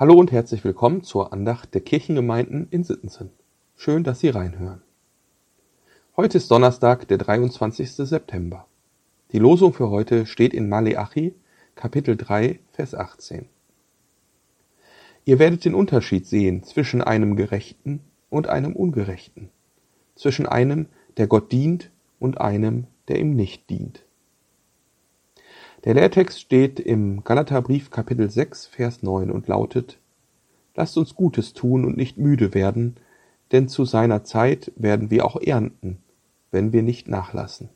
Hallo und herzlich willkommen zur Andacht der Kirchengemeinden in Sittensen. Schön, dass Sie reinhören. Heute ist Donnerstag, der 23. September. Die Losung für heute steht in Maleachi, Kapitel 3, Vers 18. Ihr werdet den Unterschied sehen zwischen einem Gerechten und einem Ungerechten, zwischen einem, der Gott dient, und einem, der ihm nicht dient. Der Lehrtext steht im Galaterbrief Kapitel 6, Vers 9 und lautet, Lasst uns Gutes tun und nicht müde werden, denn zu seiner Zeit werden wir auch ernten, wenn wir nicht nachlassen.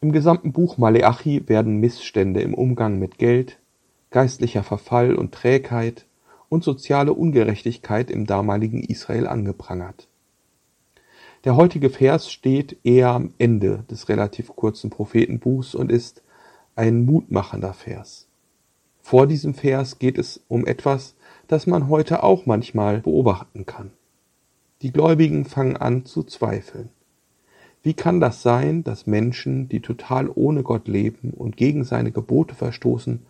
Im gesamten Buch Maleachi werden Missstände im Umgang mit Geld, geistlicher Verfall und Trägheit und soziale Ungerechtigkeit im damaligen Israel angeprangert. Der heutige Vers steht eher am Ende des relativ kurzen Prophetenbuchs und ist ein mutmachender Vers. Vor diesem Vers geht es um etwas, das man heute auch manchmal beobachten kann. Die Gläubigen fangen an zu zweifeln. Wie kann das sein, dass Menschen, die total ohne Gott leben und gegen seine Gebote verstoßen,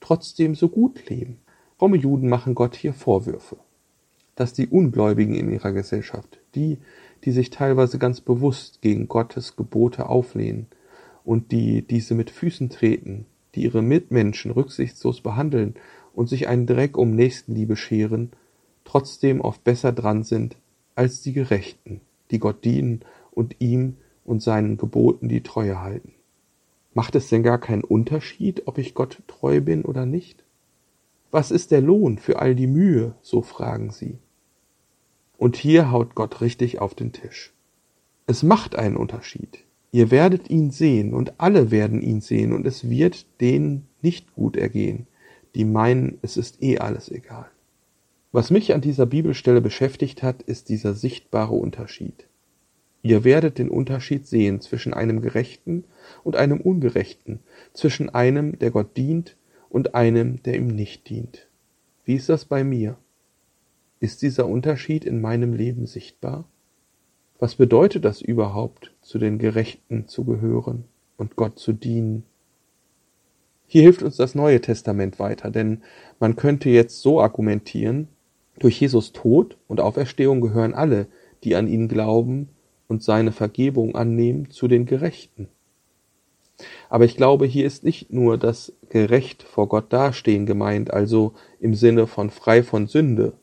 trotzdem so gut leben? Fromme Juden machen Gott hier Vorwürfe. Dass die Ungläubigen in ihrer Gesellschaft, die, die sich teilweise ganz bewusst gegen Gottes Gebote auflehnen und die diese mit Füßen treten, die ihre Mitmenschen rücksichtslos behandeln und sich einen Dreck um Nächstenliebe scheren, trotzdem oft besser dran sind als die Gerechten, die Gott dienen und ihm und seinen Geboten die Treue halten. Macht es denn gar keinen Unterschied, ob ich Gott treu bin oder nicht? Was ist der Lohn für all die Mühe? so fragen sie. Und hier haut Gott richtig auf den Tisch. Es macht einen Unterschied. Ihr werdet ihn sehen und alle werden ihn sehen und es wird denen nicht gut ergehen, die meinen, es ist eh alles egal. Was mich an dieser Bibelstelle beschäftigt hat, ist dieser sichtbare Unterschied. Ihr werdet den Unterschied sehen zwischen einem Gerechten und einem Ungerechten, zwischen einem, der Gott dient, und einem, der ihm nicht dient. Wie ist das bei mir? Ist dieser Unterschied in meinem Leben sichtbar? Was bedeutet das überhaupt, zu den Gerechten zu gehören und Gott zu dienen? Hier hilft uns das Neue Testament weiter, denn man könnte jetzt so argumentieren, durch Jesus Tod und Auferstehung gehören alle, die an ihn glauben und seine Vergebung annehmen, zu den Gerechten. Aber ich glaube, hier ist nicht nur das gerecht vor Gott dastehen gemeint, also im Sinne von frei von Sünde,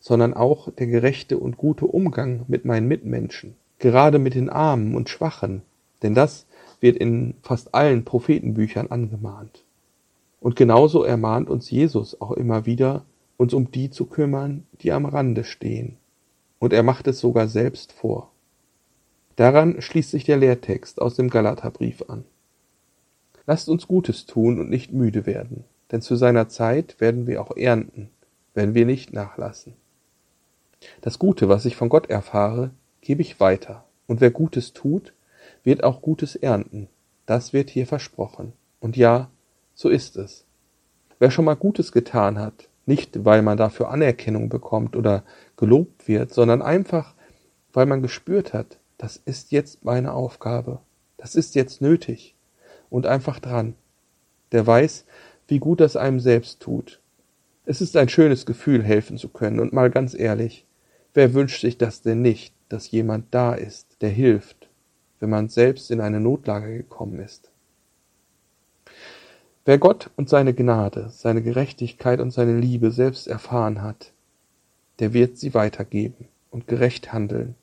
sondern auch der gerechte und gute Umgang mit meinen Mitmenschen, gerade mit den Armen und Schwachen, denn das wird in fast allen Prophetenbüchern angemahnt. Und genauso ermahnt uns Jesus auch immer wieder, uns um die zu kümmern, die am Rande stehen. Und er macht es sogar selbst vor. Daran schließt sich der Lehrtext aus dem Galaterbrief an. Lasst uns Gutes tun und nicht müde werden, denn zu seiner Zeit werden wir auch ernten, wenn wir nicht nachlassen. Das Gute, was ich von Gott erfahre, gebe ich weiter. Und wer Gutes tut, wird auch Gutes ernten. Das wird hier versprochen. Und ja, so ist es. Wer schon mal Gutes getan hat, nicht weil man dafür Anerkennung bekommt oder gelobt wird, sondern einfach, weil man gespürt hat, das ist jetzt meine Aufgabe, das ist jetzt nötig und einfach dran. Der weiß, wie gut das einem selbst tut. Es ist ein schönes Gefühl, helfen zu können, und mal ganz ehrlich, Wer wünscht sich das denn nicht, dass jemand da ist, der hilft, wenn man selbst in eine Notlage gekommen ist? Wer Gott und seine Gnade, seine Gerechtigkeit und seine Liebe selbst erfahren hat, der wird sie weitergeben und gerecht handeln,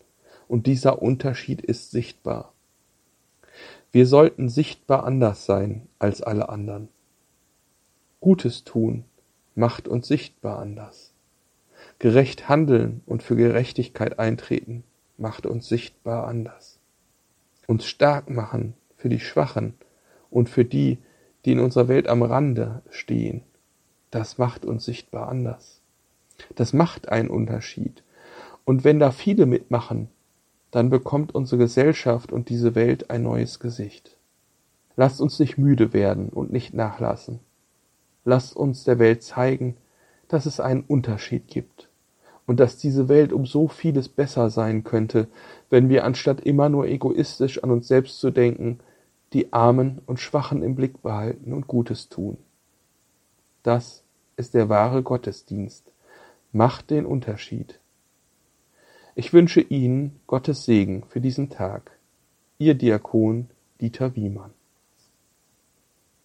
und dieser Unterschied ist sichtbar. Wir sollten sichtbar anders sein als alle anderen. Gutes tun macht uns sichtbar anders. Gerecht handeln und für Gerechtigkeit eintreten macht uns sichtbar anders. Uns stark machen für die Schwachen und für die, die in unserer Welt am Rande stehen, das macht uns sichtbar anders. Das macht einen Unterschied. Und wenn da viele mitmachen, dann bekommt unsere Gesellschaft und diese Welt ein neues Gesicht. Lasst uns nicht müde werden und nicht nachlassen. Lasst uns der Welt zeigen, dass es einen Unterschied gibt und dass diese Welt um so vieles besser sein könnte, wenn wir anstatt immer nur egoistisch an uns selbst zu denken, die Armen und Schwachen im Blick behalten und Gutes tun. Das ist der wahre Gottesdienst, macht den Unterschied. Ich wünsche Ihnen Gottes Segen für diesen Tag. Ihr Diakon Dieter Wiemann